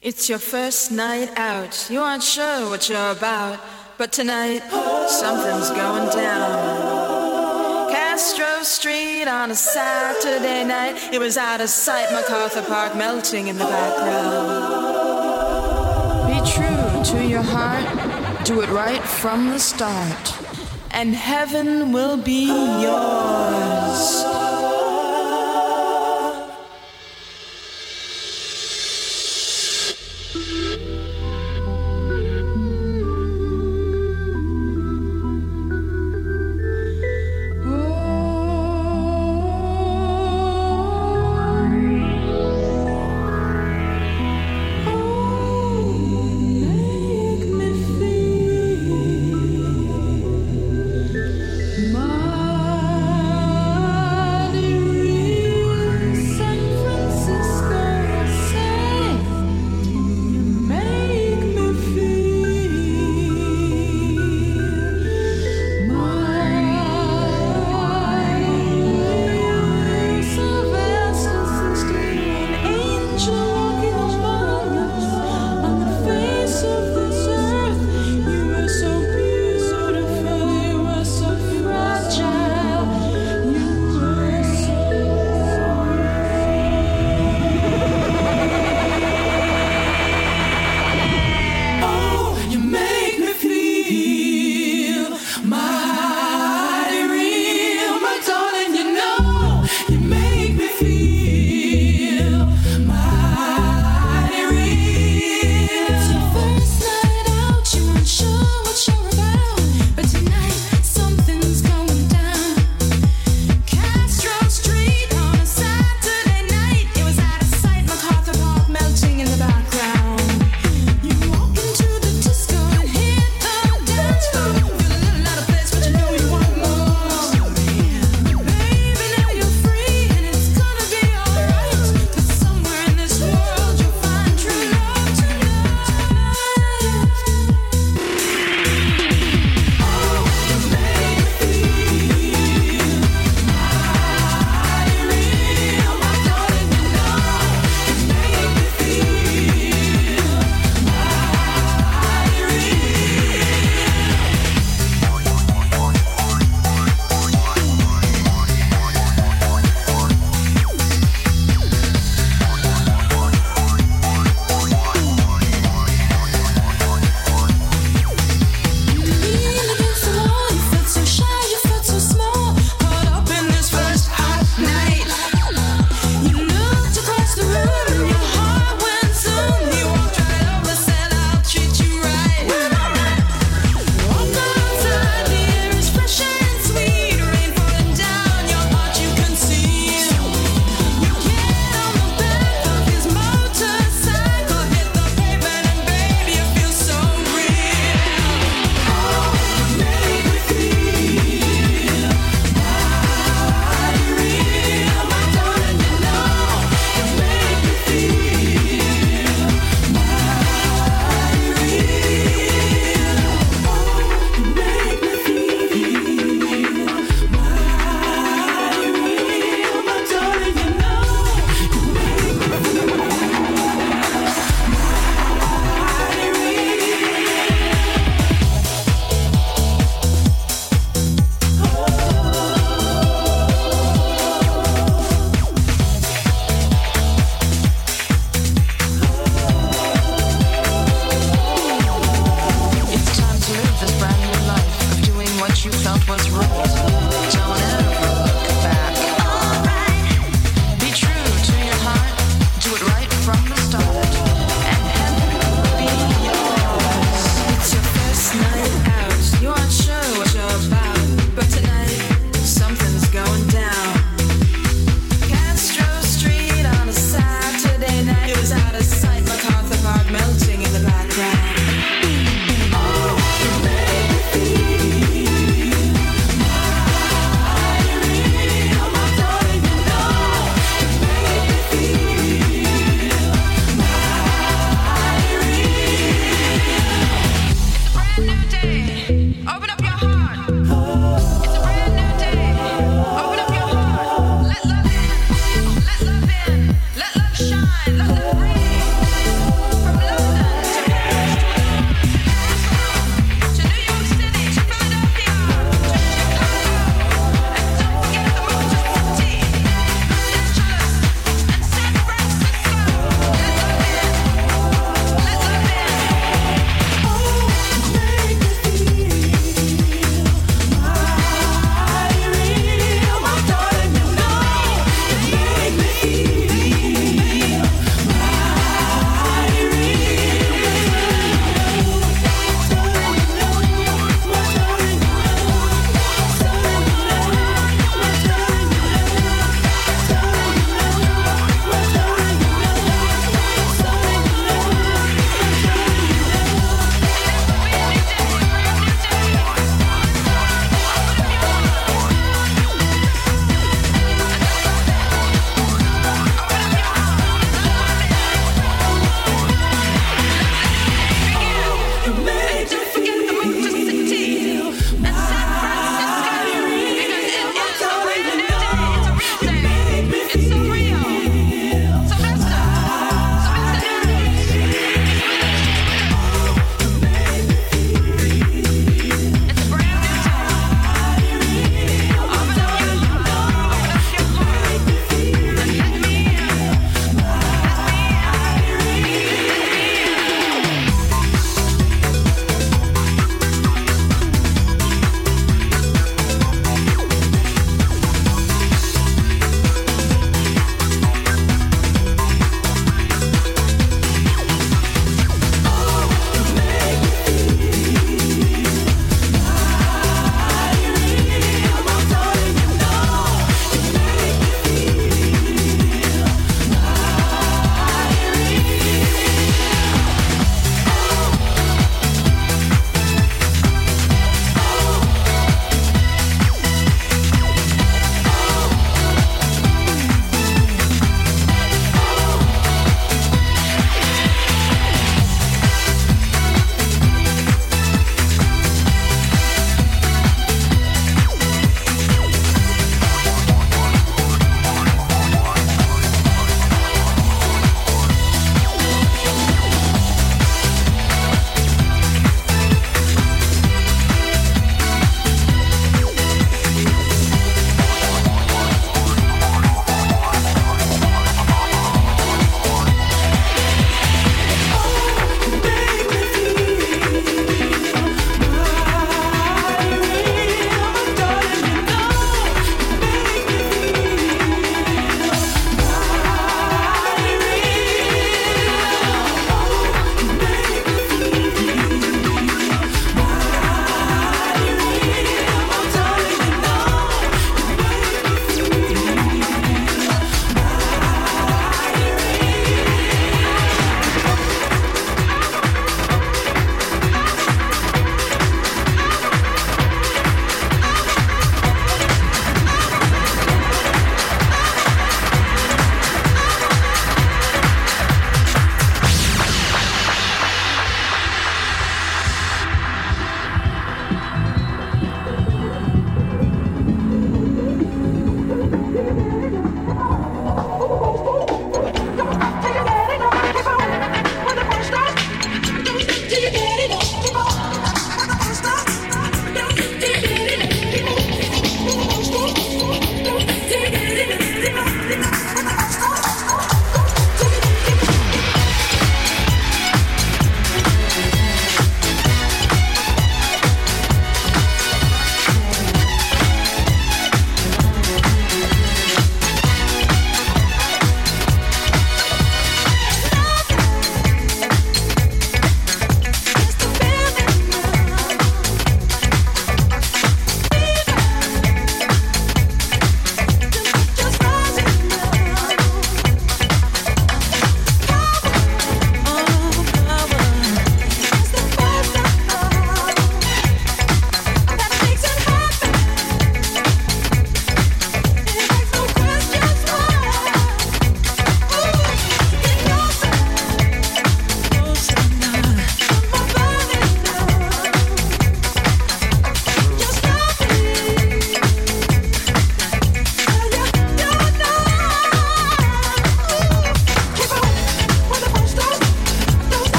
It's your first night out. You aren't sure what you're about, but tonight something's going down. Castro Street on a Saturday night. It was out of sight. MacArthur Park melting in the background. Be true to your heart. Do it right from the start. And heaven will be yours.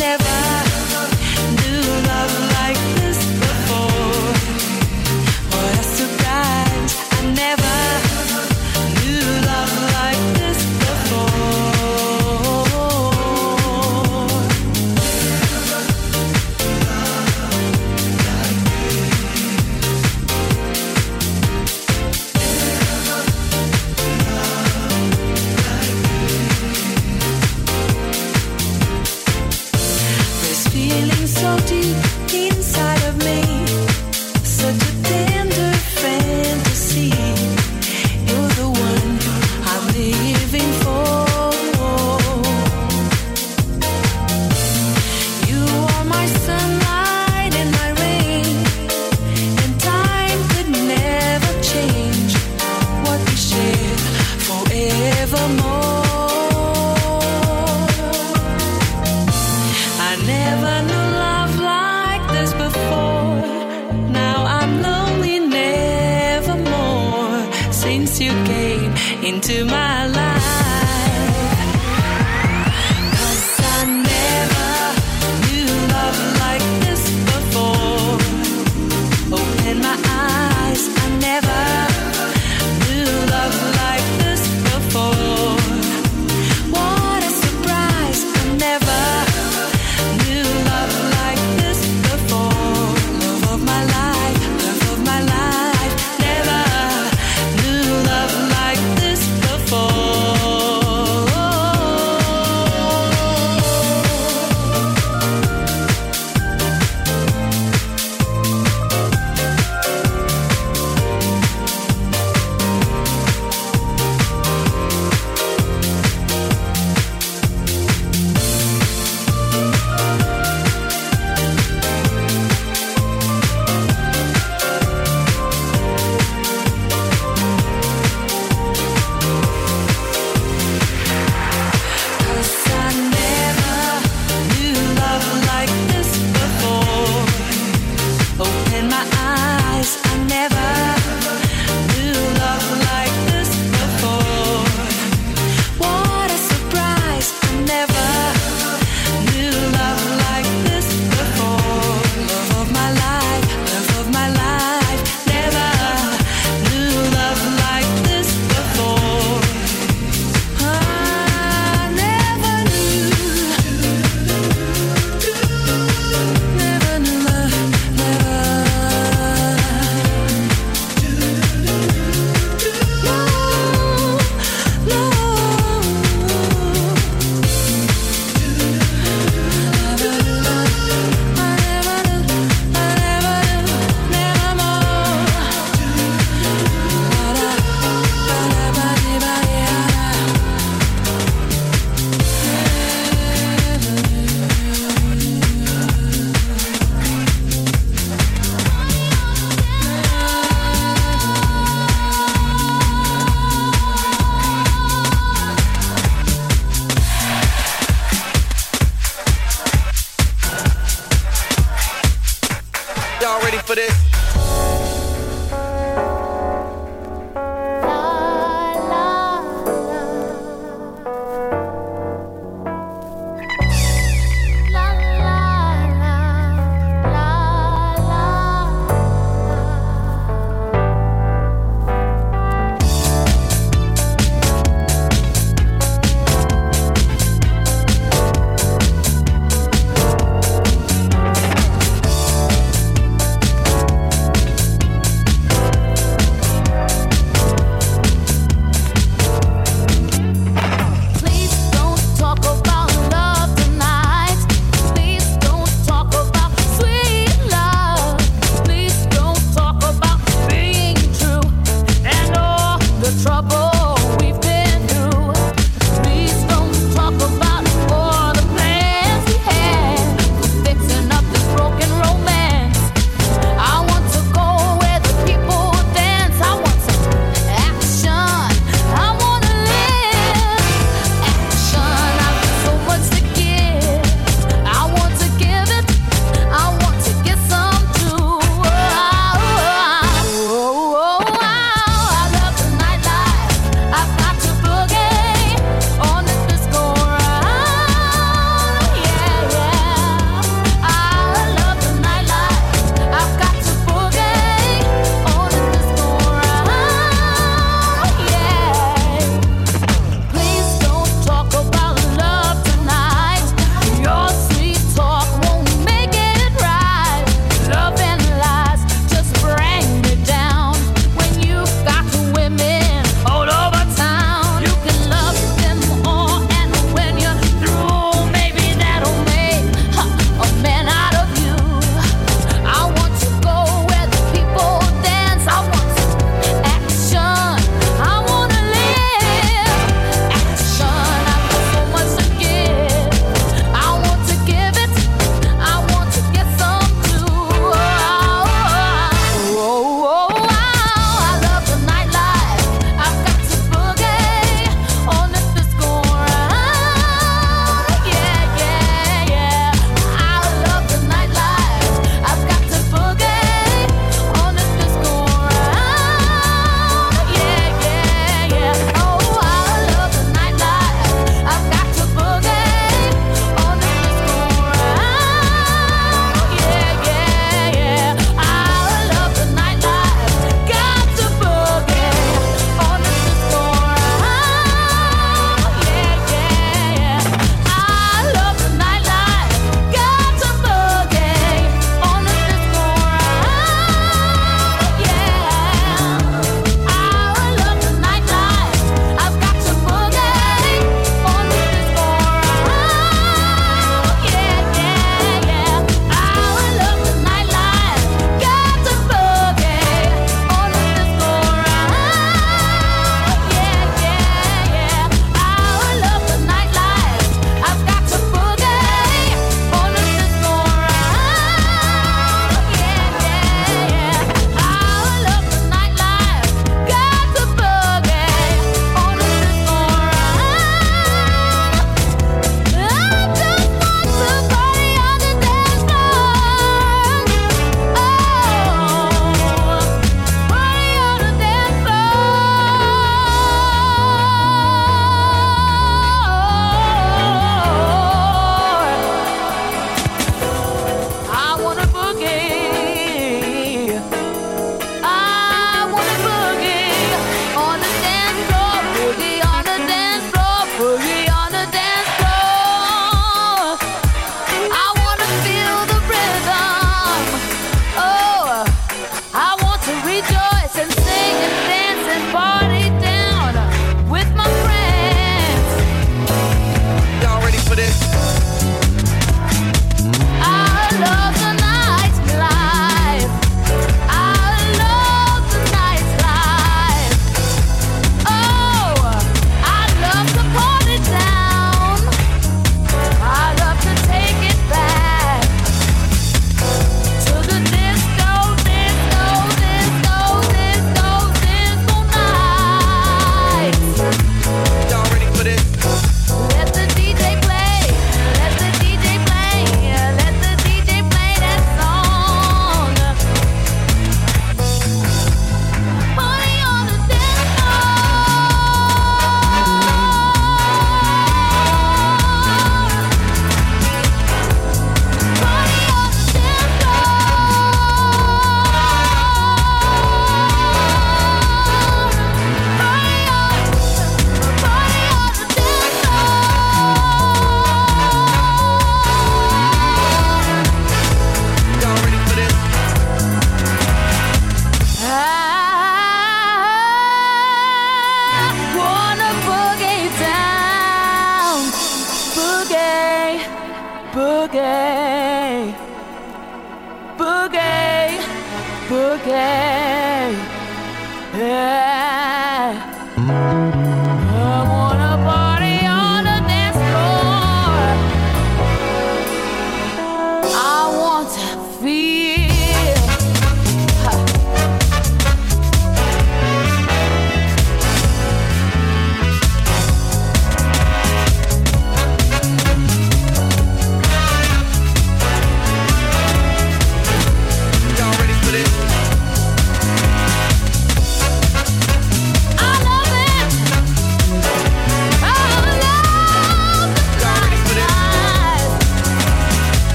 never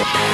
We'll